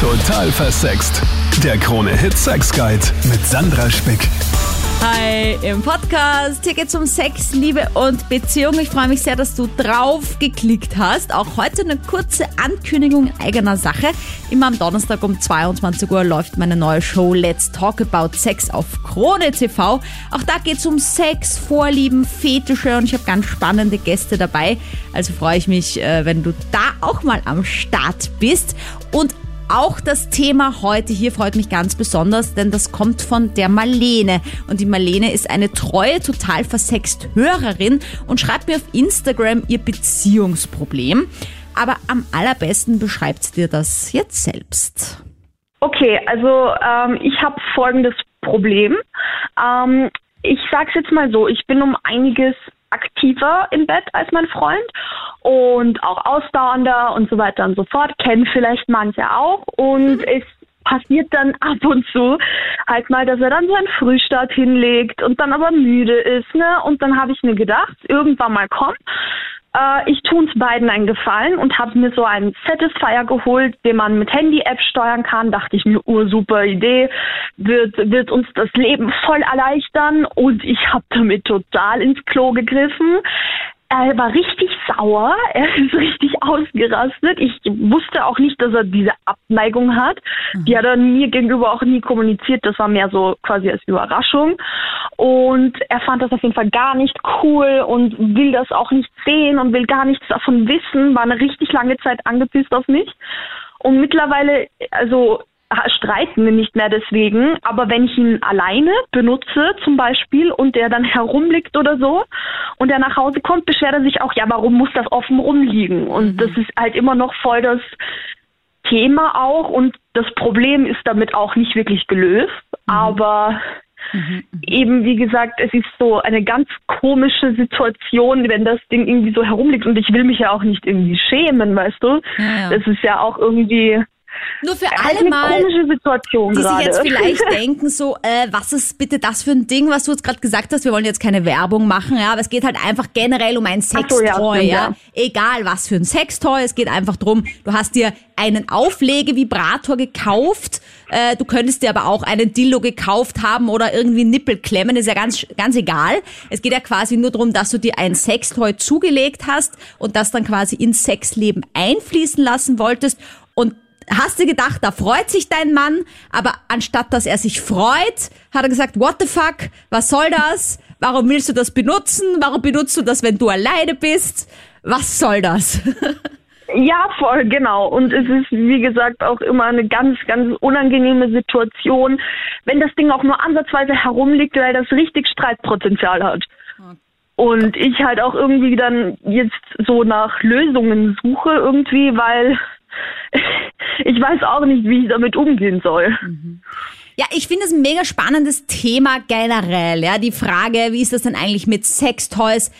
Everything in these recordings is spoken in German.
Total versext. Der Krone Hit Sex Guide mit Sandra Spick. Hi im Podcast. Hier geht's um Sex, Liebe und Beziehung. Ich freue mich sehr, dass du drauf geklickt hast. Auch heute eine kurze Ankündigung eigener Sache. Immer am Donnerstag um 22 Uhr läuft meine neue Show Let's Talk About Sex auf Krone TV. Auch da geht's um Sex, Vorlieben, Fetische und ich habe ganz spannende Gäste dabei. Also freue ich mich, äh, wenn du da auch mal am Start bist. Und auch das Thema heute hier freut mich ganz besonders, denn das kommt von der Marlene. Und die Marlene ist eine treue, total versext Hörerin und schreibt mir auf Instagram ihr Beziehungsproblem. Aber am allerbesten beschreibt dir das jetzt selbst. Okay, also ähm, ich habe folgendes Problem. Ähm, ich sag's jetzt mal so, ich bin um einiges aktiver im Bett als mein Freund und auch ausdauernder und so weiter und so fort. Kennen vielleicht manche auch. Und mhm. es passiert dann ab und zu halt mal, dass er dann so einen Frühstart hinlegt und dann aber müde ist, ne? Und dann habe ich mir gedacht, irgendwann mal kommt, äh, ich tue uns beiden einen Gefallen und habe mir so einen Satisfier geholt, den man mit Handy-App steuern kann. Dachte ich mir, ur super Idee, wird, wird uns das Leben voll erleichtern. Und ich habe damit total ins Klo gegriffen. Er war richtig sauer, er ist richtig ausgerastet. Ich wusste auch nicht, dass er diese Abneigung hat. Mhm. Die hat er mir gegenüber auch nie kommuniziert. Das war mehr so quasi als Überraschung. Und er fand das auf jeden Fall gar nicht cool und will das auch nicht sehen und will gar nichts davon wissen. War eine richtig lange Zeit angepisst auf mich. Und mittlerweile, also streiten wir nicht mehr deswegen, aber wenn ich ihn alleine benutze zum Beispiel und der dann herumliegt oder so und er nach Hause kommt, beschwert er sich auch, ja, warum muss das offen rumliegen? Und mhm. das ist halt immer noch voll das Thema auch und das Problem ist damit auch nicht wirklich gelöst, mhm. aber Mhm. Eben, wie gesagt, es ist so eine ganz komische Situation, wenn das Ding irgendwie so herumliegt und ich will mich ja auch nicht irgendwie schämen, weißt du? Ja, ja. Das ist ja auch irgendwie nur für alle eine mal, die sich jetzt vielleicht denken so, äh, was ist bitte das für ein Ding, was du jetzt gerade gesagt hast? Wir wollen jetzt keine Werbung machen, ja, aber es geht halt einfach generell um ein Sextoy, so, ja, ja. Egal was für ein Sextoy, es geht einfach drum, du hast dir einen Auflegevibrator gekauft, äh, du könntest dir aber auch einen Dildo gekauft haben oder irgendwie Nippel klemmen, ist ja ganz, ganz egal. Es geht ja quasi nur darum, dass du dir ein Sextoy zugelegt hast und das dann quasi ins Sexleben einfließen lassen wolltest und hast du gedacht, da freut sich dein Mann, aber anstatt dass er sich freut, hat er gesagt, what the fuck, was soll das? Warum willst du das benutzen? Warum benutzt du das, wenn du alleine bist? Was soll das? Ja, voll, genau. Und es ist, wie gesagt, auch immer eine ganz, ganz unangenehme Situation, wenn das Ding auch nur ansatzweise herumliegt, weil das richtig Streitpotenzial hat. Und ich halt auch irgendwie dann jetzt so nach Lösungen suche irgendwie, weil ich weiß auch nicht, wie ich damit umgehen soll. Mhm. Ja, ich finde es ein mega spannendes Thema generell. Ja, die Frage, wie ist das denn eigentlich mit Sextoys?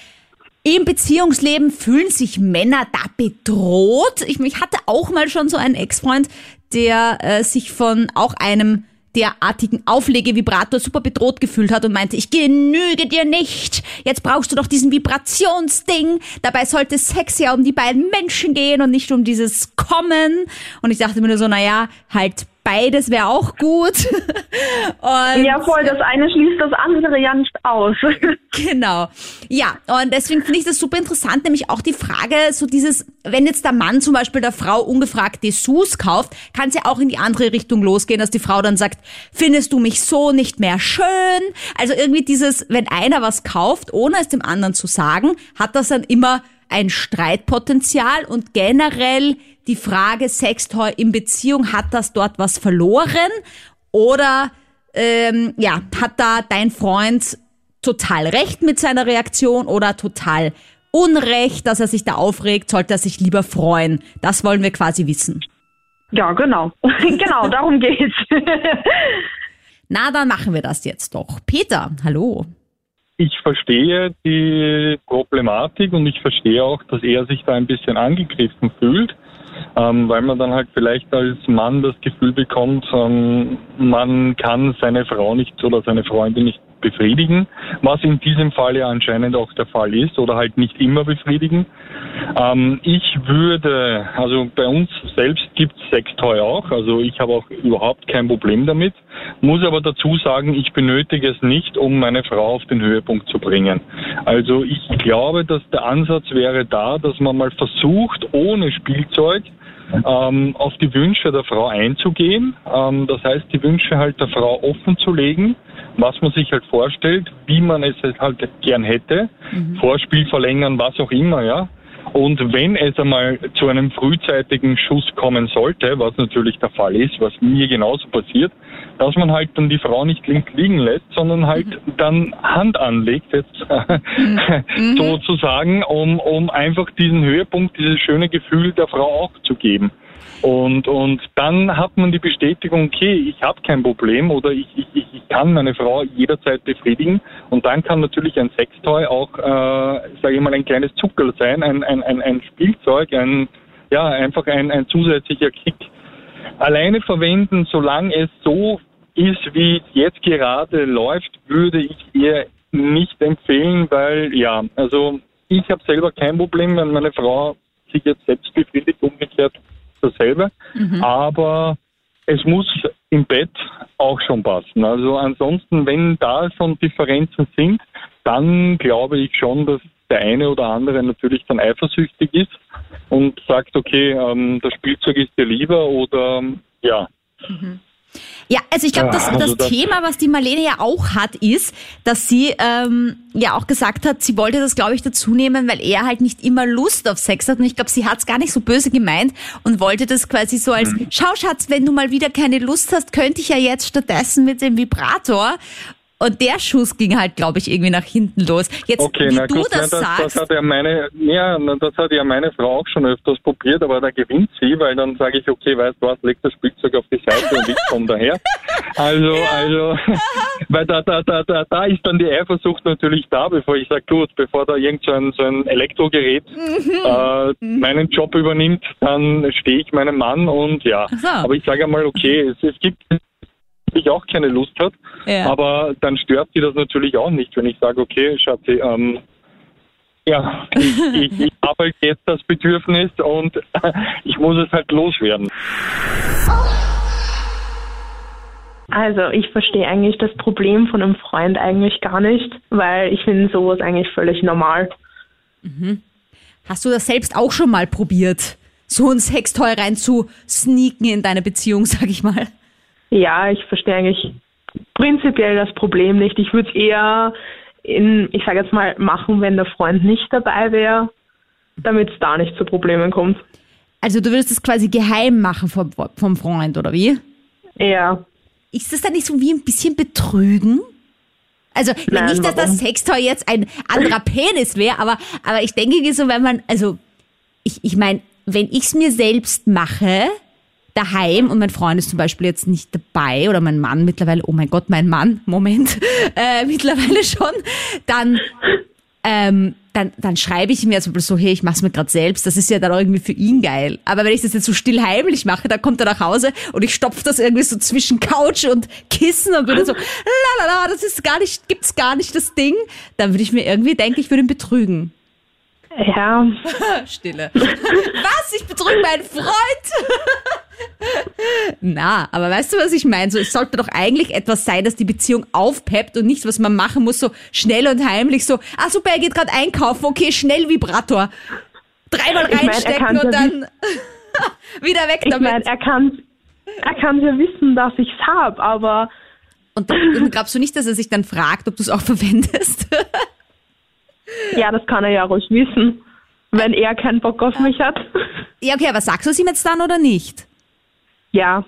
Im Beziehungsleben fühlen sich Männer da bedroht. Ich, ich hatte auch mal schon so einen Ex-Freund, der äh, sich von auch einem derartigen Auflegevibrator super bedroht gefühlt hat und meinte, ich genüge dir nicht. Jetzt brauchst du doch diesen Vibrationsding. Dabei sollte Sex ja um die beiden Menschen gehen und nicht um dieses Kommen. Und ich dachte mir nur so, naja, halt beides wäre auch gut. und ja, voll, das eine schließt das andere ja nicht aus. genau. Ja, und deswegen finde ich das super interessant, nämlich auch die Frage, so dieses, wenn jetzt der Mann zum Beispiel der Frau ungefragt Dessous kauft, kann es ja auch in die andere Richtung losgehen, dass die Frau dann sagt, findest du mich so nicht mehr schön? Also irgendwie dieses, wenn einer was kauft, ohne es dem anderen zu sagen, hat das dann immer ein Streitpotenzial und generell die Frage Sextoy in Beziehung, hat das dort was verloren oder ähm, ja, hat da dein Freund total recht mit seiner Reaktion oder total Unrecht, dass er sich da aufregt, sollte er sich lieber freuen? Das wollen wir quasi wissen. Ja, genau. genau, darum geht's. Na, dann machen wir das jetzt doch. Peter, hallo. Ich verstehe die Problematik und ich verstehe auch, dass er sich da ein bisschen angegriffen fühlt ähm, weil man dann halt vielleicht als Mann das Gefühl bekommt, ähm, man kann seine Frau nicht oder seine Freundin nicht befriedigen, was in diesem Fall ja anscheinend auch der Fall ist oder halt nicht immer befriedigen. Ähm, ich würde, also bei uns selbst gibt es Sextoy auch, also ich habe auch überhaupt kein Problem damit, muss aber dazu sagen, ich benötige es nicht, um meine Frau auf den Höhepunkt zu bringen. Also ich glaube, dass der Ansatz wäre da, dass man mal versucht, ohne Spielzeug ähm, auf die Wünsche der Frau einzugehen. Ähm, das heißt, die Wünsche halt der Frau offen zu legen, was man sich halt vorstellt, wie man es halt gern hätte, mhm. Vorspiel verlängern, was auch immer, ja. Und wenn es einmal zu einem frühzeitigen Schuss kommen sollte, was natürlich der Fall ist, was mir genauso passiert, dass man halt dann die Frau nicht links liegen lässt, sondern halt mhm. dann Hand anlegt, jetzt mhm. sozusagen, um, um einfach diesen Höhepunkt, dieses schöne Gefühl der Frau auch zu geben. Und, und dann hat man die Bestätigung, okay, ich habe kein Problem oder ich, ich, ich kann meine Frau jederzeit befriedigen. Und dann kann natürlich ein Sextoy auch, äh, sage ich mal, ein kleines Zuckerl sein, ein, ein, ein, ein Spielzeug, ein, ja, einfach ein, ein zusätzlicher Kick. Alleine verwenden, solange es so ist, wie es jetzt gerade läuft, würde ich eher nicht empfehlen, weil ja, also ich habe selber kein Problem, wenn meine Frau sich jetzt selbst befriedigt, umgekehrt dasselbe. Mhm. Aber es muss im Bett auch schon passen. Also ansonsten, wenn da schon Differenzen sind, dann glaube ich schon, dass der eine oder andere natürlich dann eifersüchtig ist und sagt, okay, ähm, das Spielzeug ist dir lieber oder ja. Mhm. Ja, also ich glaube, das, also das, Thema, was die Marlene ja auch hat, ist, dass sie ähm, ja auch gesagt hat, sie wollte das, glaube ich, dazu nehmen, weil er halt nicht immer Lust auf Sex hat. Und ich glaube, sie hat es gar nicht so böse gemeint und wollte das quasi so als, mhm. schau Schatz, wenn du mal wieder keine Lust hast, könnte ich ja jetzt stattdessen mit dem Vibrator und der Schuss ging halt, glaube ich, irgendwie nach hinten los. Jetzt, okay, wie na, du gut, das, ja, das sagst. Das hat ja meine, ja, das hat ja meine Frau auch schon öfters probiert, aber da gewinnt sie, weil dann sage ich, okay, weißt du was, leg das Spielzeug auf die Seite und ich komme daher. Also, ja. also, weil da, da, da, da, da ist dann die Eifersucht natürlich da, bevor ich sage, gut, bevor da irgend so ein, so ein Elektrogerät mhm. Äh, mhm. meinen Job übernimmt, dann stehe ich meinem Mann und ja. So. Aber ich sage einmal, okay, es, es gibt ich auch keine Lust hat. Ja. Aber dann stört sie das natürlich auch nicht, wenn ich sage, okay, Schatzi, ähm, ja, ich, ich, ich habe jetzt das Bedürfnis und ich muss es halt loswerden. Also ich verstehe eigentlich das Problem von einem Freund eigentlich gar nicht, weil ich finde sowas eigentlich völlig normal. Mhm. Hast du das selbst auch schon mal probiert? So ein Sextoy rein zu sneaken in deine Beziehung, sag ich mal. Ja, ich verstehe eigentlich prinzipiell das Problem nicht. Ich würde es eher in, ich sage jetzt mal, machen, wenn der Freund nicht dabei wäre, damit es da nicht zu Problemen kommt. Also du würdest es quasi geheim machen vom, vom Freund, oder wie? Ja. Ist das dann nicht so wie ein bisschen betrügen? Also Nein, nicht, dass warum? das Sextoy jetzt ein anderer Penis wäre, aber, aber ich denke so, wenn man, also ich, ich meine, wenn ich es mir selbst mache, daheim und mein Freund ist zum Beispiel jetzt nicht dabei oder mein Mann mittlerweile, oh mein Gott, mein Mann, Moment, äh, mittlerweile schon, dann, ähm, dann, dann schreibe ich mir zum Beispiel so, hey, ich mach's mir gerade selbst, das ist ja dann irgendwie für ihn geil. Aber wenn ich das jetzt so still heimlich mache, dann kommt er nach Hause und ich stopfe das irgendwie so zwischen Couch und Kissen und dann so, la la la, das ist gar nicht, gibt's gar nicht das Ding, dann würde ich mir irgendwie denken, ich würde ihn betrügen. Ja. Stille. Was? Ich betrüge meinen Freund? Na, aber weißt du, was ich meine? So, es sollte doch eigentlich etwas sein, das die Beziehung aufpeppt und nichts, was man machen muss, so schnell und heimlich so, ah super, er geht gerade einkaufen, okay, schnell Vibrator. Dreimal reinstecken ich mein, und dann wieder weg ich damit. Ich meine, er kann er kann ja wissen, dass ich es habe, aber... Und, und glaubst du nicht, dass er sich dann fragt, ob du es auch verwendest? Ja, das kann er ja ruhig wissen, wenn er keinen Bock auf mich hat. Ja, okay, aber sagst du es ihm jetzt dann oder nicht? Ja.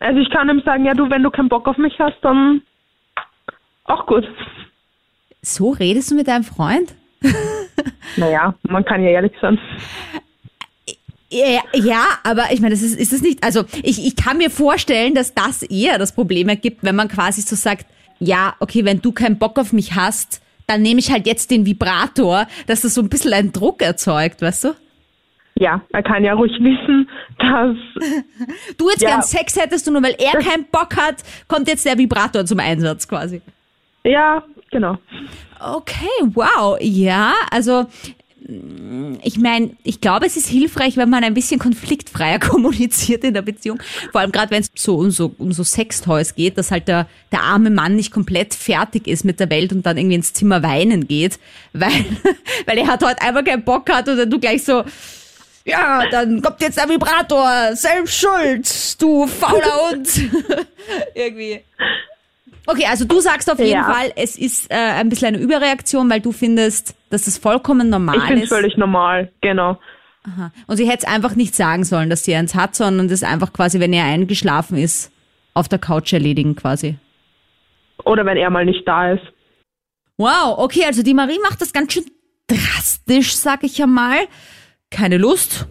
Also ich kann ihm sagen, ja du, wenn du keinen Bock auf mich hast, dann auch gut. So redest du mit deinem Freund? naja, man kann ja ehrlich sein. Ja, ja, aber ich meine, das ist, ist das nicht, also ich, ich kann mir vorstellen, dass das eher das Problem ergibt, wenn man quasi so sagt, ja, okay, wenn du keinen Bock auf mich hast, dann nehme ich halt jetzt den Vibrator, dass das so ein bisschen einen Druck erzeugt, weißt du? Ja, er kann ja ruhig wissen, dass. Du jetzt ja, gern Sex hättest und nur weil er keinen Bock hat, kommt jetzt der Vibrator zum Einsatz quasi. Ja, genau. Okay, wow. Ja, also ich meine, ich glaube, es ist hilfreich, wenn man ein bisschen konfliktfreier kommuniziert in der Beziehung. Vor allem gerade, wenn es so um so, um so Sextoys geht, dass halt der, der arme Mann nicht komplett fertig ist mit der Welt und dann irgendwie ins Zimmer weinen geht, weil, weil er hat heute einfach keinen Bock hat oder du gleich so, ja, dann kommt jetzt der Vibrator, selbst schuld, du fauler Hund. irgendwie. Okay, also du sagst auf jeden Ja. Fall, es ist äh, ein bisschen eine Überreaktion, weil du findest, dass das vollkommen normal Ich finde es ist. völlig normal, genau. Aha. Und sie hätte es einfach nicht sagen sollen, dass sie eins hat, sondern das einfach quasi, wenn er eingeschlafen ist, auf der Couch erledigen quasi. Oder wenn er mal nicht da ist. Wow, okay, also die Marie macht das ganz schön drastisch, sag ich ja mal. Keine Lust,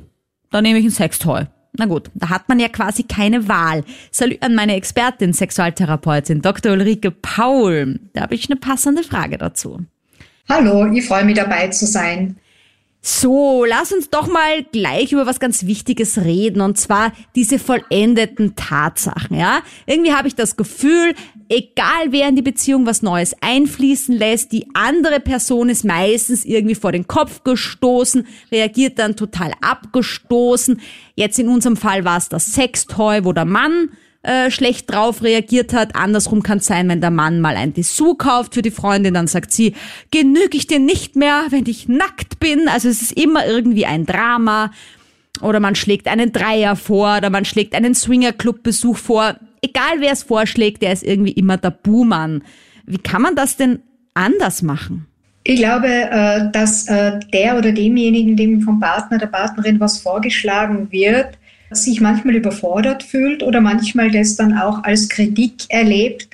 dann nehme ich ein Sextoy. Na gut, da hat man ja quasi keine Wahl. Salut an meine Expertin, Sexualtherapeutin Dr. Ulrike Paul. Da habe ich eine passende Frage dazu. Hallo, ich freue mich dabei zu sein. So, lass uns doch mal gleich über was ganz Wichtiges reden und zwar diese vollendeten Tatsachen, ja? Irgendwie habe ich das Gefühl, egal wer in die Beziehung was Neues einfließen lässt, die andere Person ist meistens irgendwie vor den Kopf gestoßen, reagiert dann total abgestoßen. Jetzt in unserem Fall war es das Sextoy, wo der Mann äh, schlecht drauf reagiert hat. Andersrum kann es sein, wenn der Mann mal ein Dessous kauft für die Freundin, dann sagt sie, genüge ich dir nicht mehr, wenn ich nackt bin. Also es ist immer irgendwie ein Drama. Oder man schlägt einen Dreier vor oder man schlägt einen Swingerclub-Besuch vor. Egal wer es vorschlägt, der ist irgendwie immer der Buhmann. Wie kann man das denn anders machen? Ich glaube, äh, dass äh, der oder demjenigen, dem vom Partner, der Partnerin was vorgeschlagen wird, sich manchmal überfordert fühlt oder manchmal das dann auch als Kritik erlebt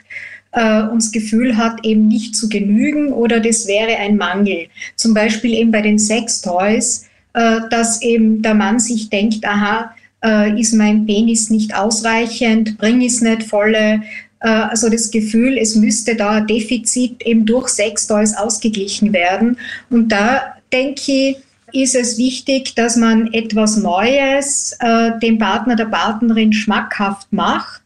äh, und das Gefühl hat, eben nicht zu genügen oder das wäre ein Mangel. Zum Beispiel eben bei den Sextoys, äh, dass eben der Mann sich denkt, aha, äh, ist mein Penis nicht ausreichend, bring es nicht volle, äh, also das Gefühl, es müsste da Defizit eben durch Sextoys ausgeglichen werden. Und da denke ich, ist es wichtig, dass man etwas Neues äh, dem Partner, der Partnerin schmackhaft macht,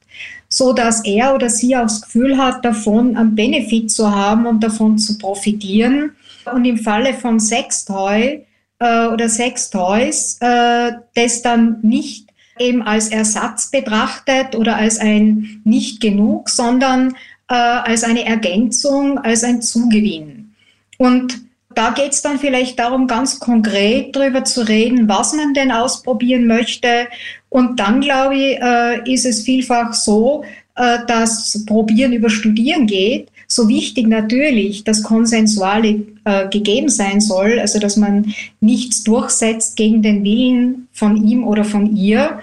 so dass er oder sie auch das Gefühl hat, davon einen Benefit zu haben und davon zu profitieren. Und im Falle von Sextoy äh, oder Sextoys, äh, das dann nicht eben als Ersatz betrachtet oder als ein nicht genug, sondern äh, als eine Ergänzung, als ein Zugewinn. Und da geht es dann vielleicht darum, ganz konkret darüber zu reden, was man denn ausprobieren möchte. Und dann, glaube ich, äh, ist es vielfach so, äh, dass Probieren über Studieren geht. So wichtig natürlich, dass Konsensuale äh, gegeben sein soll, also dass man nichts durchsetzt gegen den Willen von ihm oder von ihr.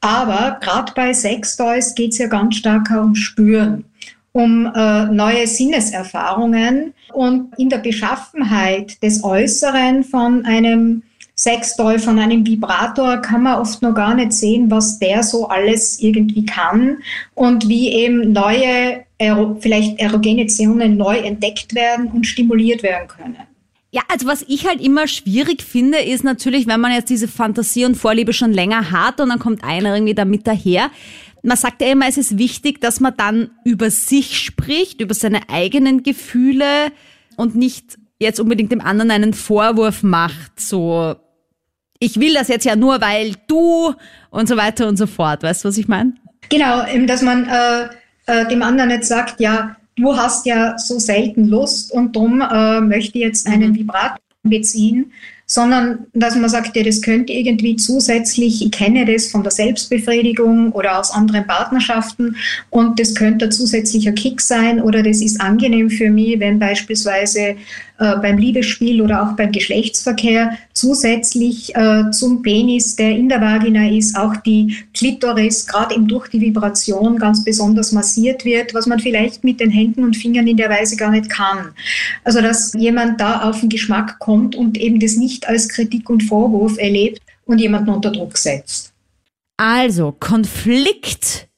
Aber gerade bei Sextoys geht es ja ganz stark um Spüren um äh, neue Sinneserfahrungen und in der Beschaffenheit des Äußeren von einem Sextoy, von einem Vibrator kann man oft noch gar nicht sehen, was der so alles irgendwie kann und wie eben neue, Ero vielleicht erogene Zonen neu entdeckt werden und stimuliert werden können. Ja, also was ich halt immer schwierig finde, ist natürlich, wenn man jetzt diese Fantasie und Vorliebe schon länger hat und dann kommt einer irgendwie damit daher. Man sagt ja immer, es ist wichtig, dass man dann über sich spricht, über seine eigenen Gefühle und nicht jetzt unbedingt dem anderen einen Vorwurf macht, so ich will das jetzt ja nur, weil du und so weiter und so fort. Weißt du, was ich meine? Genau, eben, dass man äh, äh, dem anderen nicht sagt, ja, du hast ja so selten Lust und darum äh, möchte ich jetzt einen Vibrator beziehen, sondern dass man sagt, ja, das könnte irgendwie zusätzlich, ich kenne das von der Selbstbefriedigung oder aus anderen Partnerschaften und das könnte ein zusätzlicher Kick sein oder das ist angenehm für mich, wenn beispielsweise äh, beim Liebesspiel oder auch beim Geschlechtsverkehr zusätzlich äh, zum Penis, der in der Vagina ist, auch die Klitoris gerade eben durch die Vibration ganz besonders massiert wird, was man vielleicht mit den Händen und Fingern in der Weise gar nicht kann. Also dass jemand da auf den Geschmack kommt und eben das nicht als Kritik und Vorwurf erlebt und jemanden unter Druck setzt. Also, Konflikt.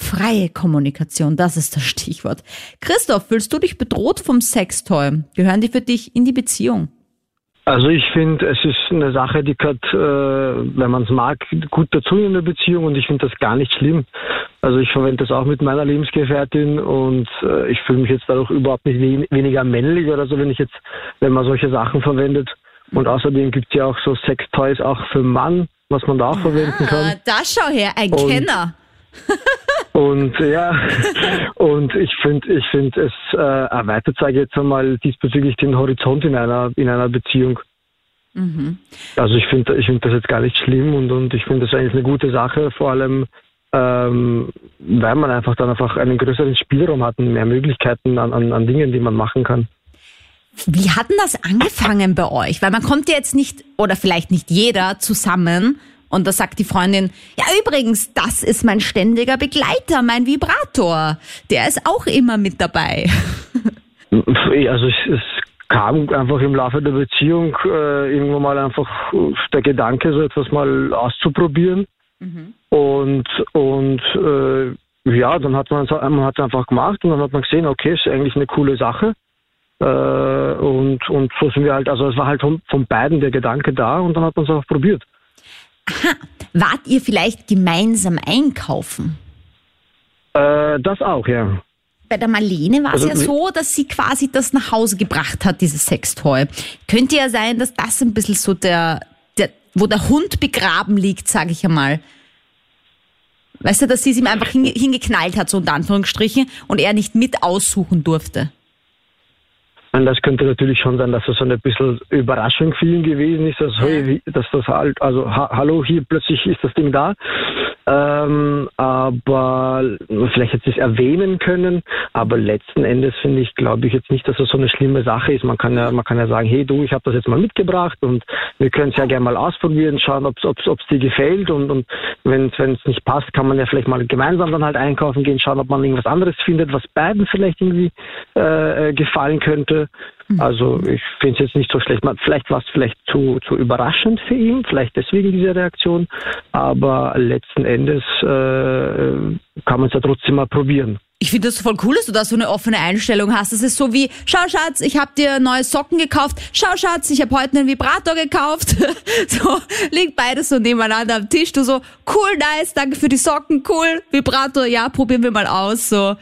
Freie Kommunikation, das ist das Stichwort. Christoph, fühlst du dich bedroht vom Sextoy? Gehören die für dich in die Beziehung? Also ich finde, es ist eine Sache, die gehört, äh, wenn man es mag, gut dazu in der Beziehung und ich finde das gar nicht schlimm. Also ich verwende das auch mit meiner Lebensgefährtin und äh, ich fühle mich jetzt dadurch überhaupt nicht wen weniger männlich oder so, wenn ich jetzt, wenn man solche Sachen verwendet. Und außerdem gibt's ja auch so Sextoys auch für Mann, was man da auch verwenden Ah, kann. da schau her, ein Und- Kenner. Und ja, und ich finde, ich finde, es äh, erweitert, sage ich jetzt einmal, diesbezüglich den Horizont in einer in einer Beziehung. Also ich finde, ich finde das jetzt gar nicht schlimm und und ich finde das eigentlich eine gute Sache, vor allem ähm, weil man einfach dann einfach einen größeren Spielraum hat und mehr Möglichkeiten an, an, an Dingen, die man machen kann. Wie hat denn das angefangen bei euch? Weil man kommt ja jetzt nicht, oder vielleicht nicht jeder, zusammen und da sagt die Freundin, ja übrigens, das ist mein ständiger Begleiter, mein Vibrator. Der ist auch immer mit dabei. Also es, es kam einfach im Laufe der Beziehung äh, irgendwann mal einfach der Gedanke, so etwas mal auszuprobieren. Und und äh, ja, dann hat man man hat einfach gemacht und dann hat man gesehen, okay, ist eigentlich eine coole Sache. Äh, und und so sind wir halt, also es war halt von, von beiden der Gedanke da und dann hat man es auch probiert. Wart ihr vielleicht gemeinsam einkaufen? Äh, das auch, ja. Bei der Marlene war es Also ja so, dass sie quasi das nach Hause gebracht hat, dieses Sextoy. Könnte ja sein, dass das ein bisschen so der, der wo der Hund begraben liegt, sage ich einmal. Weißt du, dass sie es ihm einfach hinge hingeknallt hat, so unter Anführungsstrichen, und er nicht mit aussuchen durfte. Und das könnte natürlich schon sein, dass das so ein bisschen Überraschung für ihn gewesen ist, dass, hey, dass das halt, also ha hallo, hier plötzlich ist das Ding da. Ähm, aber vielleicht hätte sie es erwähnen können, aber letzten Endes finde ich, glaube ich jetzt nicht, dass das so eine schlimme Sache ist. Man kann ja, man kann ja sagen, hey du, ich habe das jetzt mal mitgebracht und wir können es ja gerne mal ausprobieren, schauen, ob es dir gefällt und, und wenn es nicht passt, kann man ja vielleicht mal gemeinsam dann halt einkaufen gehen, schauen, ob man irgendwas anderes findet, was beiden vielleicht irgendwie äh, äh, gefallen könnte. Also ich finde es jetzt nicht so schlecht. Vielleicht war es vielleicht zu, zu überraschend für ihn, vielleicht deswegen diese Reaktion, aber letzten Endes äh, kann man es ja trotzdem mal probieren. Ich finde das voll cool, dass du da so eine offene Einstellung hast. Das ist so wie, schau Schatz, ich habe dir neue Socken gekauft. Schau Schatz, ich habe heute einen Vibrator gekauft. so liegt beides so nebeneinander am Tisch. Du so, cool, nice, danke für die Socken, cool. Vibrator, ja, probieren wir mal aus. So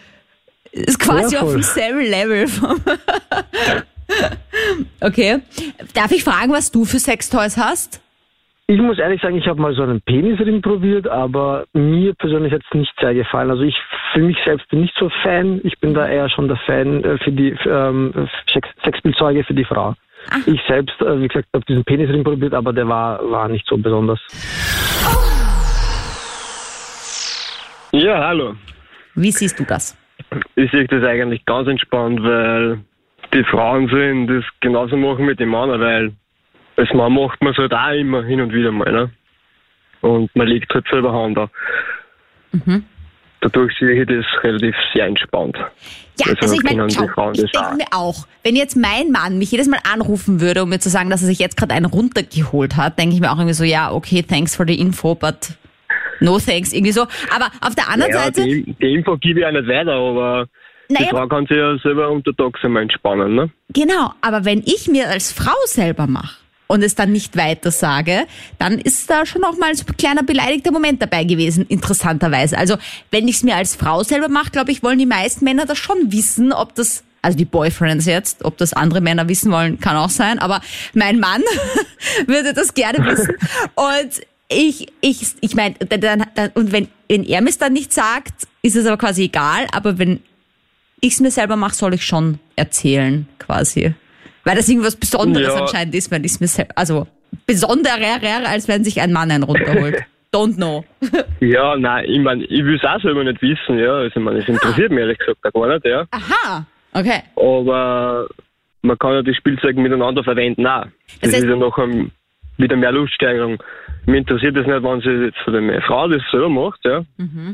ist quasi Ja, auf demselben Level. okay. Darf ich fragen, was du für Sextoys hast? Ich muss ehrlich sagen, ich habe mal so einen Penisring probiert, aber mir persönlich hat es nicht sehr gefallen. Also ich für mich selbst bin nicht so Fan. Ich bin da eher schon der Fan äh, für die ähm, Sex Sexspielzeuge für die Frau. Ich selbst, äh, wie gesagt, habe diesen Penisring probiert, aber der war, war nicht so besonders. Ja, hallo. Wie siehst du das? Ich sehe das eigentlich ganz entspannt, weil die Frauen sollen das genauso machen mit den Männern, weil als Mann macht man es halt auch immer hin und wieder mal, ne? Und man legt halt selber Hand an. Dadurch sehe ich das relativ sehr entspannt. Ja, Also also ich meine, schau, ich das denke mir auch, wenn jetzt mein Mann mich jedes Mal anrufen würde, um mir zu sagen, dass er sich jetzt gerade einen runtergeholt hat, denke ich mir auch irgendwie so, ja, okay, thanks for the info, but no thanks, irgendwie so. Aber auf der anderen Ja, Seite, die, die Info gebe ich auch nicht weiter, aber die naja, Frau kann sich ja selber unter Tags einmal entspannen, ne? genau, aber wenn ich mir als Frau selber mache und es dann nicht weiter sage, dann ist da schon auch mal ein kleiner beleidigter Moment dabei gewesen, interessanterweise. Also, wenn ich es mir als Frau selber mache, glaube ich, wollen die meisten Männer das schon wissen, ob das also die Boyfriends jetzt, ob das andere Männer wissen wollen, kann auch sein, aber mein Mann würde das gerne wissen. Und ich, ich, ich meine, und wenn, wenn er mir es dann nicht sagt, ist es aber quasi egal, aber wenn ich es mir selber mache, soll ich schon erzählen, quasi. Weil das irgendwas Besonderes Ja. anscheinend ist, wenn ich es mir selber, also besonderer, als wenn sich ein Mann einen runterholt. Don't know. Ja, nein, ich meine, ich will es auch selber nicht wissen, ja. Also, ich meine, es interessiert mich ehrlich gesagt gar nicht, ja. Aha, okay. aber man kann ja die Spielzeuge miteinander verwenden auch. Das, Das heißt- ist ja noch ein, wieder mehr Luststeigerung. Mich interessiert das nicht, wenn sie jetzt von der Frau das selber macht, ja.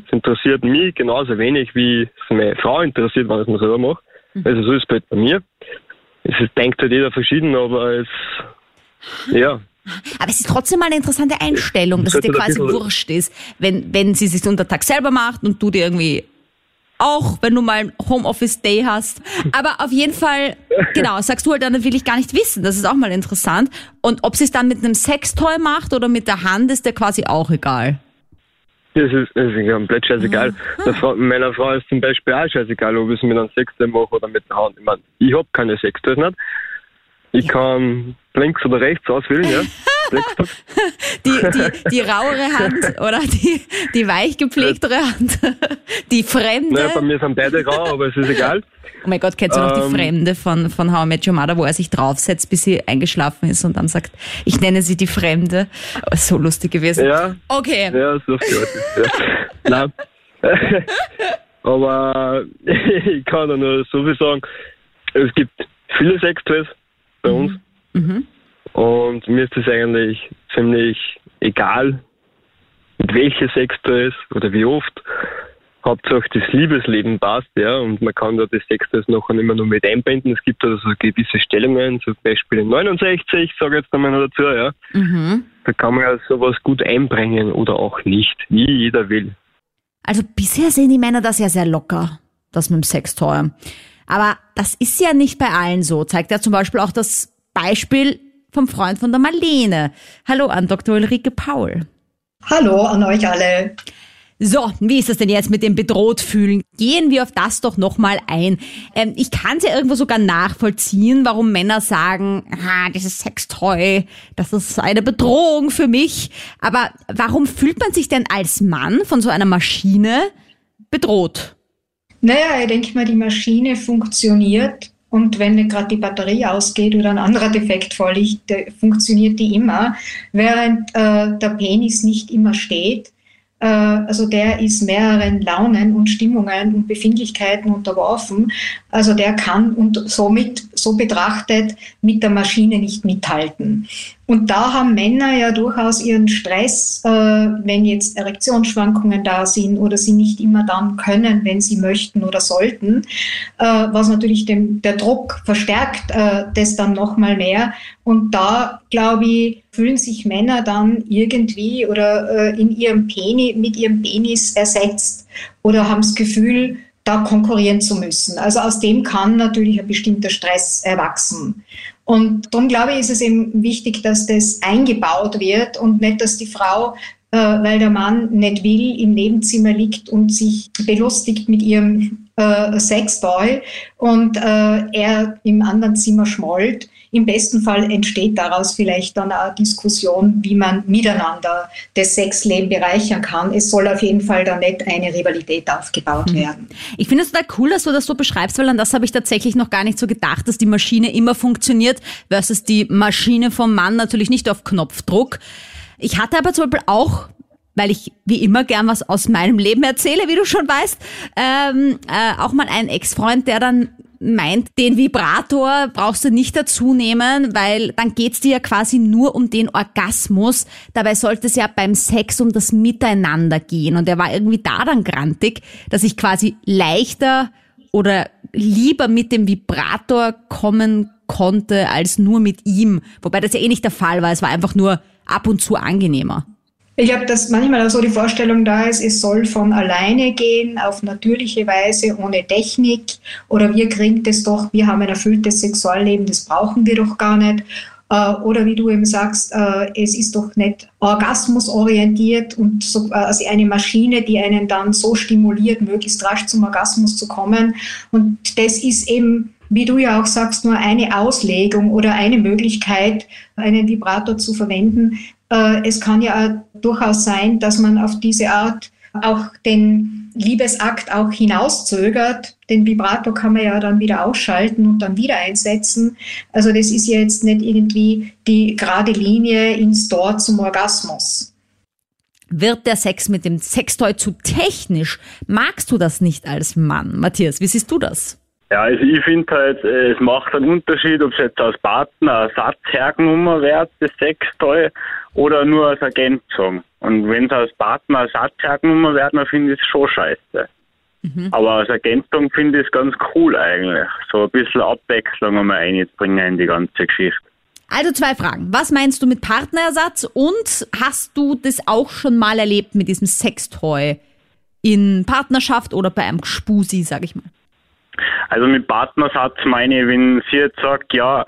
Es interessiert mich genauso wenig, wie es meine Frau interessiert, wenn ich es mir selber mache. Also so ist es halt bei mir. Es ist, denkt halt jeder verschieden, aber es, ja, Aber es ist trotzdem mal eine interessante Einstellung, dass es dir quasi wurscht ist, wenn, wenn sie sich unter Tag selber macht und du dir irgendwie auch, wenn du mal einen Homeoffice-Day hast. Aber auf jeden Fall, genau, sagst du halt dann, will ich gar nicht wissen. Das ist auch mal interessant. Und ob sie es dann mit einem Sextoy macht oder mit der Hand, ist dir quasi auch egal. Das ist, das ist komplett scheißegal. Der Frau, meiner Frau ist zum Beispiel auch scheißegal, ob ich es mit einem Sextoy mache oder mit der Hand. Ich meine, ich habe keine Sextoys nicht. Ich kann links oder rechts auswählen, ja. Die, die, die rauere Hand oder die, die weich gepflegtere Hand. Die Fremde. Naja, bei mir sind beide rau, aber es ist egal. Oh mein Gott, kennst du noch die Ähm. Fremde von, von How I Met Your Mother, wo er sich draufsetzt, bis sie eingeschlafen ist und dann sagt, ich nenne sie die Fremde. Oh, so lustig gewesen. Ja, Okay. ja, so viel ist ja. Nein. aber ich kann nur so viel sagen. Es gibt viele Sextoys bei uns. Mhm. Und mir ist es eigentlich ziemlich egal, mit welcher Sextoys oder wie oft. Hauptsache das Liebesleben passt, ja, und man kann da das Sextoys nachher immer nur mit einbinden. Es gibt also so gewisse Stellungen, zum Beispiel in 69, sage ich jetzt einmal noch dazu, ja. Mhm. Da kann man ja sowas gut einbringen oder auch nicht, wie jeder will. Also bisher sehen die Männer das ja sehr locker, das mit dem Sextoy. Aber das ist ja nicht bei allen so. Zeigt ja zum Beispiel auch das Beispiel vom Freund von der Marlene. Hallo an Dr. Ulrike Paul. Hallo an euch alle. So, wie ist das denn jetzt mit dem bedroht fühlen? Gehen wir auf das doch nochmal ein. Ähm, ich kann es ja irgendwo sogar nachvollziehen, warum Männer sagen, ah, dieses Sextoy, das ist eine Bedrohung für mich. Aber warum fühlt man sich denn als Mann von so einer Maschine bedroht? Naja, ich denke mal, die Maschine funktioniert und wenn gerade die Batterie ausgeht oder ein anderer Defekt vorliegt, funktioniert die immer, während äh, der Penis nicht immer steht. Äh, also der ist mehreren Launen und Stimmungen und Befindlichkeiten unterworfen. Also der kann und somit so betrachtet mit der Maschine nicht mithalten. Und da haben Männer ja durchaus ihren Stress, äh, wenn jetzt Erektionsschwankungen da sind oder sie nicht immer dann können, wenn sie möchten oder sollten, äh, was natürlich dem, der Druck verstärkt äh, das dann nochmal mehr. Und da, glaube ich, fühlen sich Männer dann irgendwie oder äh, in ihrem Penis, mit ihrem Penis ersetzt oder haben das Gefühl, da konkurrieren zu müssen. Also aus dem kann natürlich ein bestimmter Stress erwachsen. Und darum glaube ich, ist es eben wichtig, dass das eingebaut wird und nicht, dass die Frau, äh, weil der Mann nicht will, im Nebenzimmer liegt und sich belustigt mit ihrem äh, Sextoy und äh, er im anderen Zimmer schmollt. Im besten Fall entsteht daraus vielleicht dann eine Diskussion, wie man miteinander das Sexleben bereichern kann. Es soll auf jeden Fall da nicht eine Rivalität aufgebaut werden. Ich finde es total cool, dass du das so beschreibst, weil an das habe ich tatsächlich noch gar nicht so gedacht, dass die Maschine immer funktioniert versus die Maschine vom Mann natürlich nicht auf Knopfdruck. Ich hatte aber zum Beispiel auch weil ich wie immer gern was aus meinem Leben erzähle, wie du schon weißt, ähm, äh, auch mal einen Ex-Freund, der dann meint, den Vibrator brauchst du nicht dazu nehmen, weil dann geht's dir ja quasi nur um den Orgasmus. Dabei sollte es ja beim Sex um das Miteinander gehen. Und er war irgendwie da dann grantig, dass ich quasi leichter oder lieber mit dem Vibrator kommen konnte als nur mit ihm. Wobei das ja eh nicht der Fall war. Es war einfach nur ab und zu angenehmer. Ich glaube, dass manchmal auch so die Vorstellung da ist, es soll von alleine gehen, auf natürliche Weise, ohne Technik. Oder wir kriegen das doch, wir haben ein erfülltes Sexualleben, das brauchen wir doch gar nicht. Äh, Oder wie du eben sagst, äh, es ist doch nicht orgasmusorientiert und so, also eine Maschine, die einen dann so stimuliert, möglichst rasch zum Orgasmus zu kommen. Und das ist eben wie du ja auch sagst, nur eine Auslegung oder eine Möglichkeit, einen Vibrator zu verwenden. Äh, Es kann ja durchaus sein, dass man auf diese Art auch den Liebesakt auch hinauszögert. Den Vibrator kann man ja dann wieder ausschalten und dann wieder einsetzen. Also das ist ja jetzt nicht irgendwie die gerade Linie ins Tor zum Orgasmus. Wird der Sex mit dem Sextoy zu technisch? Magst du das nicht als Mann? Matthias, wie siehst du das? Ja, also ich finde halt, es macht einen Unterschied, ob es jetzt als Partner ein Satz hergenommen wird, das Sextoy, oder nur als Ergänzung. Und wenn es als Partner ein Satz hergenommen wird, dann finde ich es schon scheiße. Aber als Ergänzung finde ich es ganz cool eigentlich. So ein bisschen Abwechslung einmal einzubringen in die ganze Geschichte. Also zwei Fragen. Was meinst du mit Partnerersatz und hast du das auch schon mal erlebt mit diesem Sextoy in Partnerschaft oder bei einem Spusi, sag ich mal? Also mit Partnersatz meine ich, wenn sie jetzt sagt, ja,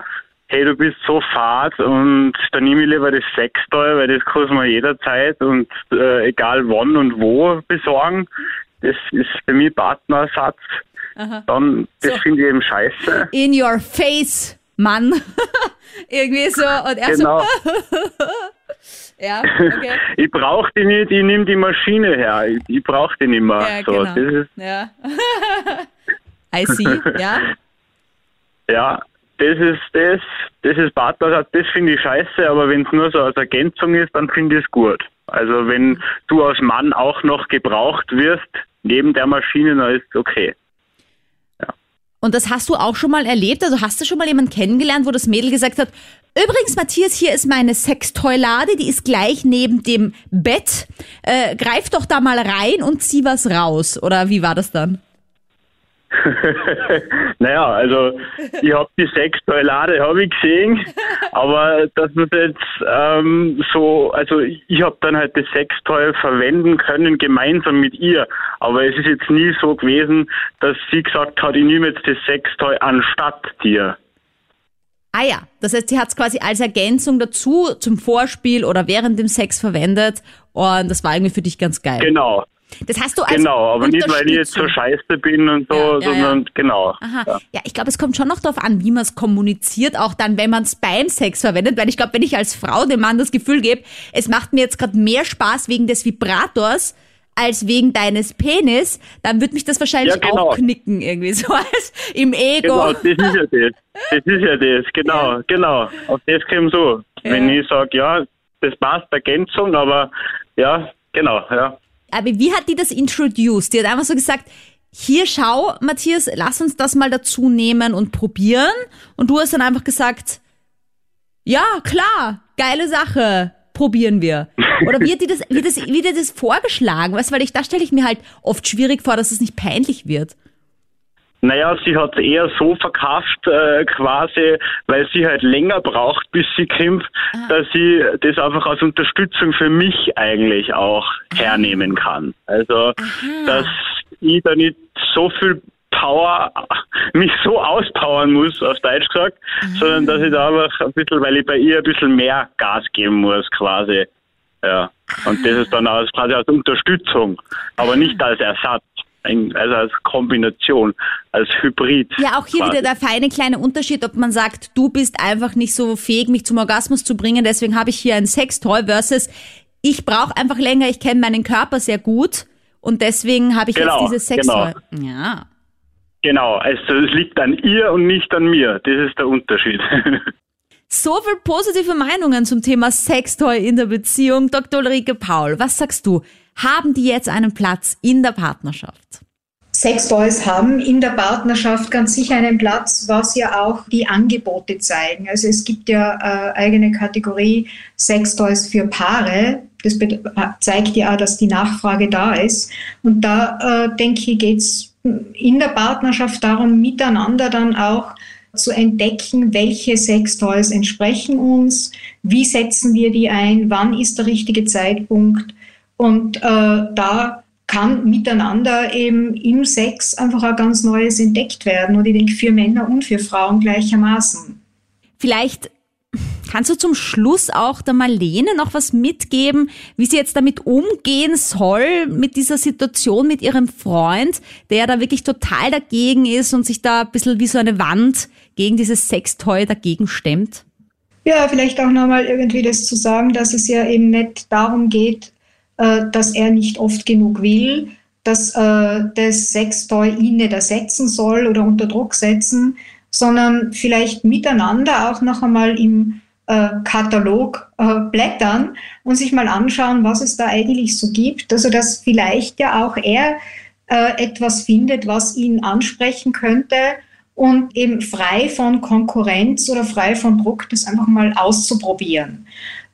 hey, du bist so fad und dann nehme ich lieber das Sextoy, weil das kann man jederzeit und äh, egal wann und wo besorgen. Das ist für mich Partnerersatz. Aha. Dann, das So. finde ich eben scheiße. In your face, Mann. Irgendwie so. Und er Genau. so. ja, okay. Ich brauche die nicht, ich nehme die Maschine her. Ich, ich brauche die nicht mehr. Ja, so, genau. das ist, Ja. I see, ja. ja, das ist das, das ist Partnersatz, das finde ich scheiße, aber wenn es nur so als Ergänzung ist, dann finde ich es gut. Also wenn du als Mann auch noch gebraucht wirst, neben der Maschine, dann ist okay. Und das hast du auch schon mal erlebt? Also hast du schon mal jemanden kennengelernt, wo das Mädel gesagt hat, übrigens, Matthias, hier ist meine Sextoylade, die ist gleich neben dem Bett. Äh, greif doch da mal rein und zieh was raus. Oder wie war das dann? naja, also ich habe die Sextoilade habe ich gesehen, aber dass man jetzt ähm, so, also ich habe dann halt das Sextoy verwenden können gemeinsam mit ihr, aber es ist jetzt nie so gewesen, dass sie gesagt hat, ich nehme jetzt das Sextoy anstatt dir. Ah ja, das heißt, sie hat es quasi als Ergänzung dazu zum Vorspiel oder während dem Sex verwendet und das war irgendwie für dich ganz geil. Genau, Das hast du als genau, aber nicht weil ich jetzt so scheiße bin und so, Ja, ja, sondern genau. Aha. Ja, ich glaube, es kommt schon noch darauf an, wie man es kommuniziert, auch dann, wenn man es beim Sex verwendet, weil ich glaube, wenn ich als Frau dem Mann das Gefühl gebe, es macht mir jetzt gerade mehr Spaß wegen des Vibrators als wegen deines Penis, dann wird mich das wahrscheinlich Ja, genau. auch knicken irgendwie so als im Ego. Genau, das ist ja das. Das ist ja das, genau, genau. Auf das kommt so. Wenn ich sage, ja, das passt, Ergänzung, aber ja, genau, ja. Aber wie hat die das introduced? Die hat einfach so gesagt, hier schau, Matthias, lass uns das mal dazu nehmen und probieren. Und du hast dann einfach gesagt, ja, klar, geile Sache, probieren wir. Oder wie hat die das, wie das, wie das vorgeschlagen? Weißt weil ich, da stelle ich mir halt oft schwierig vor, dass es nicht peinlich wird. Naja, sie hat eher so verkauft, äh, quasi, weil sie halt länger braucht, bis sie kommt, dass sie das einfach als Unterstützung für mich eigentlich auch hernehmen kann. Also, dass ich da nicht so viel Power, mich so auspowern muss, auf Deutsch gesagt, sondern dass ich da einfach ein bisschen, weil ich bei ihr ein bisschen mehr Gas geben muss, quasi. Ja. Und das ist dann als, quasi als Unterstützung, aber nicht als Ersatz. Also als Kombination, als Hybrid. Ja, auch hier quasi. wieder der feine kleine Unterschied, ob man sagt, du bist einfach nicht so fähig, mich zum Orgasmus zu bringen, deswegen habe ich hier ein Sextoy versus ich brauche einfach länger, ich kenne meinen Körper sehr gut und deswegen habe ich Genau, jetzt dieses Sextoy. Ja. Genau, also es liegt an ihr und nicht an mir. Das ist der Unterschied. So viel positive Meinungen zum Thema Sextoy in der Beziehung. Dr. Ulrike Paul, was sagst du? Haben die jetzt einen Platz in der Partnerschaft? Sextoys haben in der Partnerschaft ganz sicher einen Platz, was ja auch die Angebote zeigen. Also es gibt ja äh, eigene Kategorie Sextoys für Paare. Das zeigt ja auch, dass die Nachfrage da ist. Und da, äh, denke ich, geht es in der Partnerschaft darum, miteinander dann auch zu entdecken, welche Sextoys entsprechen uns, wie setzen wir die ein, wann ist der richtige Zeitpunkt. Und äh, da kann miteinander eben im Sex einfach auch ganz Neues entdeckt werden. Und ich denke, für Männer und für Frauen gleichermaßen. Vielleicht kannst du zum Schluss auch der Marlene noch was mitgeben, wie sie jetzt damit umgehen soll, mit dieser Situation mit ihrem Freund, der da wirklich total dagegen ist und sich da ein bisschen wie so eine Wand gegen dieses Sextoy dagegen stemmt? Ja, vielleicht auch nochmal irgendwie das zu sagen, dass es ja eben nicht darum geht, äh, dass er nicht oft genug will, dass äh, das Sextoy ihn nicht ersetzen soll oder unter Druck setzen, sondern vielleicht miteinander auch noch einmal im äh, Katalog äh, blättern und sich mal anschauen, was es da eigentlich so gibt. Also dass vielleicht ja auch er äh, etwas findet, was ihn ansprechen könnte und eben frei von Konkurrenz oder frei von Druck, das einfach mal auszuprobieren.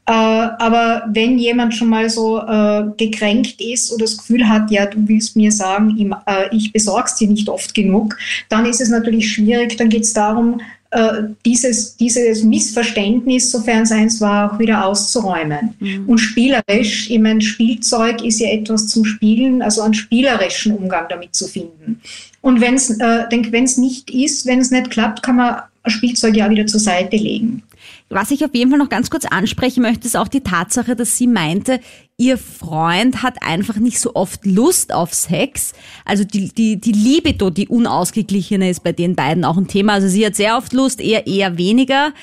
Äh, aber wenn jemand schon mal so äh, gekränkt ist oder das Gefühl hat, ja, du willst mir sagen, ihm, äh, ich besorg's dir nicht oft genug, dann ist es natürlich schwierig. Dann geht es darum, äh, dieses, dieses Missverständnis, sofern es eins war, auch wieder auszuräumen. Und spielerisch, ich meine, Spielzeug ist ja etwas zum Spielen, also einen spielerischen Umgang damit zu finden. Und wenn es äh, denk, wenn's nicht ist, wenn es nicht klappt, kann man Spielzeug ja wieder zur Seite legen. Was ich auf jeden Fall noch ganz kurz ansprechen möchte, ist auch die Tatsache, dass sie meinte, ihr Freund hat einfach nicht so oft Lust auf Sex. Also die, die, die Libido, die unausgeglichene ist bei den beiden auch ein Thema. Also sie hat sehr oft Lust, eher eher weniger.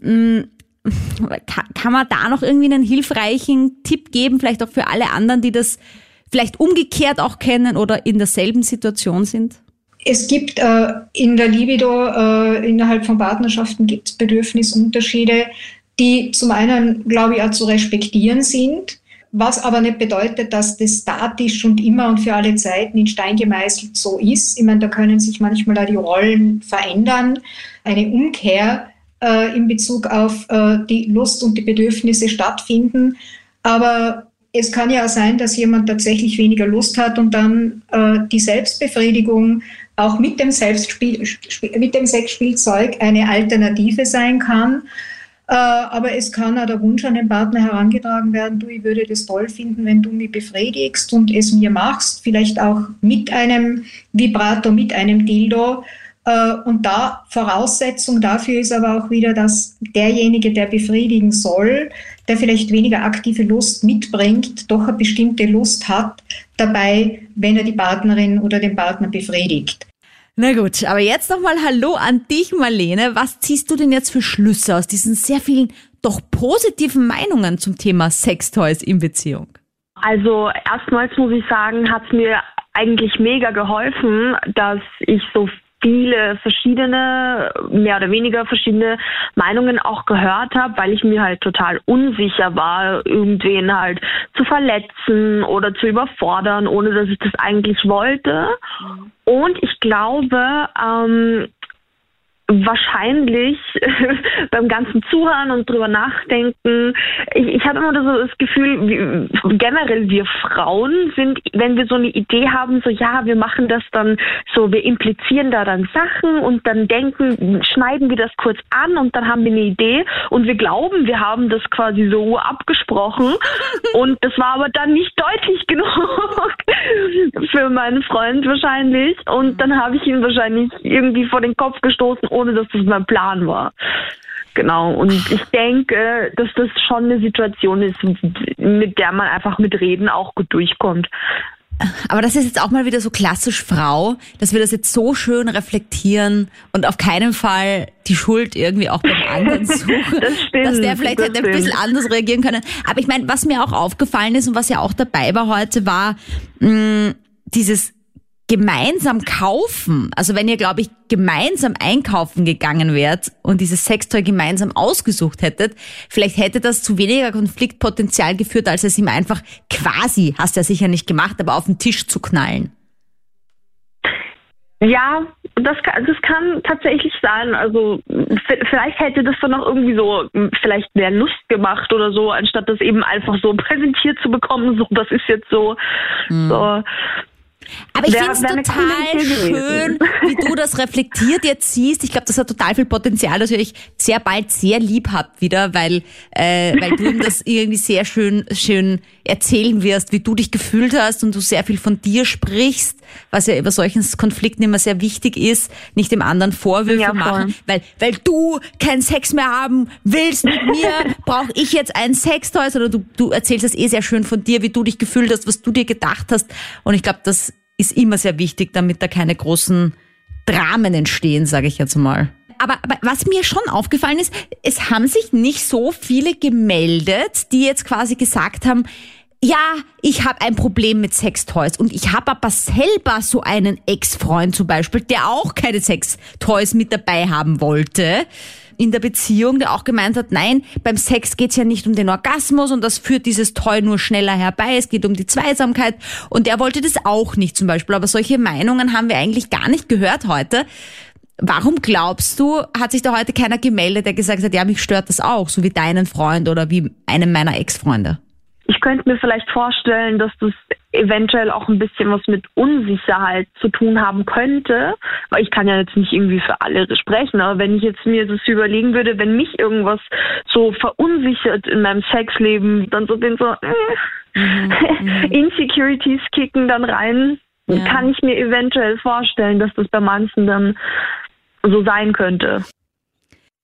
Hm, kann, kann man da noch irgendwie einen hilfreichen Tipp geben, vielleicht auch für alle anderen, die das vielleicht umgekehrt auch kennen oder in derselben Situation sind? Es gibt äh, in der Libido äh, innerhalb von Partnerschaften gibt es Bedürfnisunterschiede, die zum einen, glaube ich, auch zu respektieren sind, was aber nicht bedeutet, dass das statisch und immer und für alle Zeiten in Stein gemeißelt so ist. Ich meine, da können sich manchmal auch die Rollen verändern. Eine Umkehr äh, in Bezug auf äh, die Lust und die Bedürfnisse stattfinden. Aber es kann ja auch sein, dass jemand tatsächlich weniger Lust hat und dann äh, die Selbstbefriedigung auch mit dem, Selbstspiel, mit dem Sexspielzeug eine Alternative sein kann. Äh, aber es kann auch der Wunsch an den Partner herangetragen werden, du, ich würde das toll finden, wenn du mich befriedigst und es mir machst, vielleicht auch mit einem Vibrator, mit einem Dildo. Äh, und da Voraussetzung dafür ist aber auch wieder, dass derjenige, der befriedigen soll, der vielleicht weniger aktive Lust mitbringt, doch eine bestimmte Lust hat dabei, wenn er die Partnerin oder den Partner befriedigt. Na gut, aber jetzt nochmal Hallo an dich, Marlene. Was ziehst du denn jetzt für Schlüsse aus diesen sehr vielen doch positiven Meinungen zum Thema Sextoys in Beziehung? Also erstmals muss ich sagen, hat es mir eigentlich mega geholfen, dass ich so viele verschiedene, mehr oder weniger verschiedene Meinungen auch gehört habe, weil ich mir halt total unsicher war, irgendwen halt zu verletzen oder zu überfordern, ohne dass ich das eigentlich wollte. Mhm. Und ich glaube, ähm, wahrscheinlich beim ganzen Zuhören und drüber nachdenken. Ich, ich habe immer so das Gefühl, wie, generell wir Frauen sind, wenn wir so eine Idee haben, so ja, wir machen das dann so, wir implizieren da dann Sachen und dann denken, schneiden wir das kurz an und dann haben wir eine Idee und wir glauben, wir haben das quasi so abgesprochen und das war aber dann nicht deutlich genug für meinen Freund wahrscheinlich und dann habe ich ihn wahrscheinlich irgendwie vor den Kopf gestoßen ohne dass das mein Plan war. Genau. Und ich denke, dass das schon eine Situation ist, mit der man einfach mit Reden auch gut durchkommt. Aber das ist jetzt auch mal wieder so klassisch Frau, dass wir das jetzt so schön reflektieren und auf keinen Fall die Schuld irgendwie auch beim anderen suchen. das stimmt, dass der vielleicht hätte ein bisschen anders reagieren können. Aber ich meine, was mir auch aufgefallen ist und was ja auch dabei war heute, war mh, dieses gemeinsam kaufen, also wenn ihr, glaube ich, gemeinsam einkaufen gegangen wärt und dieses Sextoy gemeinsam ausgesucht hättet, vielleicht hätte das zu weniger Konfliktpotenzial geführt, als es ihm einfach quasi, hast du ja sicher nicht gemacht, aber auf den Tisch zu knallen. Ja, das kann, das kann tatsächlich sein. Also vielleicht hätte das dann auch irgendwie so vielleicht mehr Lust gemacht oder so, anstatt das eben einfach so präsentiert zu bekommen. So, das ist jetzt so. Hm. so aber ich finde es total schön, wie du das reflektiert jetzt siehst. Ich glaube, das hat total viel Potenzial, dass ihr euch sehr bald sehr lieb habt wieder, weil, äh, weil du ihm das irgendwie sehr schön, schön erzählen wirst, wie du dich gefühlt hast und du sehr viel von dir sprichst, was ja über solchen Konflikten immer sehr wichtig ist, nicht dem anderen Vorwürfe ja, machen, weil, weil du keinen Sex mehr haben willst mit mir, brauche ich jetzt einen Sextoy, oder du, du erzählst das eh sehr schön von dir, wie du dich gefühlt hast, was du dir gedacht hast. Und ich glaube, das ist immer sehr wichtig, damit da keine großen Dramen entstehen, sage ich jetzt mal. Aber, aber was mir schon aufgefallen ist, es haben sich nicht so viele gemeldet, die jetzt quasi gesagt haben, ja, ich habe ein Problem mit Sextoys und ich habe aber selber so einen Ex-Freund zum Beispiel, der auch keine Sextoys mit dabei haben wollte in der Beziehung, der auch gemeint hat, nein, beim Sex geht's ja nicht um den Orgasmus und das führt dieses Toy nur schneller herbei, es geht um die Zweisamkeit und der wollte das auch nicht zum Beispiel. Aber solche Meinungen haben wir eigentlich gar nicht gehört heute. Warum glaubst du, hat sich da heute keiner gemeldet, der gesagt hat, ja, mich stört das auch, so wie deinen Freund oder wie einen meiner Ex-Freunde? Ich könnte mir vielleicht vorstellen, dass das eventuell auch ein bisschen was mit Unsicherheit zu tun haben könnte, weil ich kann ja jetzt nicht irgendwie für alle sprechen, aber wenn ich jetzt mir das überlegen würde, wenn mich irgendwas so verunsichert in meinem Sexleben, dann so bin so äh, mhm. Insecurities kicken dann rein, ja. kann ich mir eventuell vorstellen, dass das bei manchen dann so sein könnte.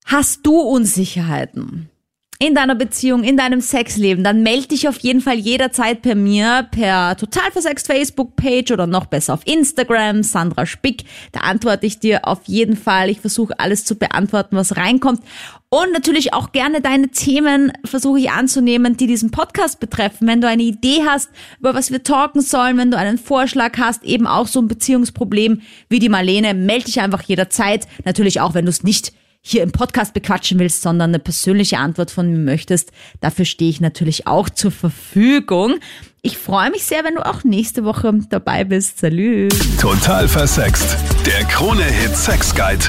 Hast du Unsicherheiten? In deiner Beziehung, in deinem Sexleben, dann melde dich auf jeden Fall jederzeit per mir, per total versext Facebook-Page oder noch besser auf Instagram, Sandra Spick. Da antworte ich dir auf jeden Fall. Ich versuche alles zu beantworten, was reinkommt. Und natürlich auch gerne deine Themen versuche ich anzunehmen, die diesen Podcast betreffen. Wenn du eine Idee hast, über was wir talken sollen, wenn du einen Vorschlag hast, eben auch so ein Beziehungsproblem wie die Marlene, melde dich einfach jederzeit. Natürlich auch, wenn du es nicht hier im Podcast bequatschen willst, sondern eine persönliche Antwort von mir möchtest, dafür stehe ich natürlich auch zur Verfügung. Ich freue mich sehr, wenn du auch nächste Woche dabei bist. Salü. Total versext. Der Krone-Hit Sex Guide.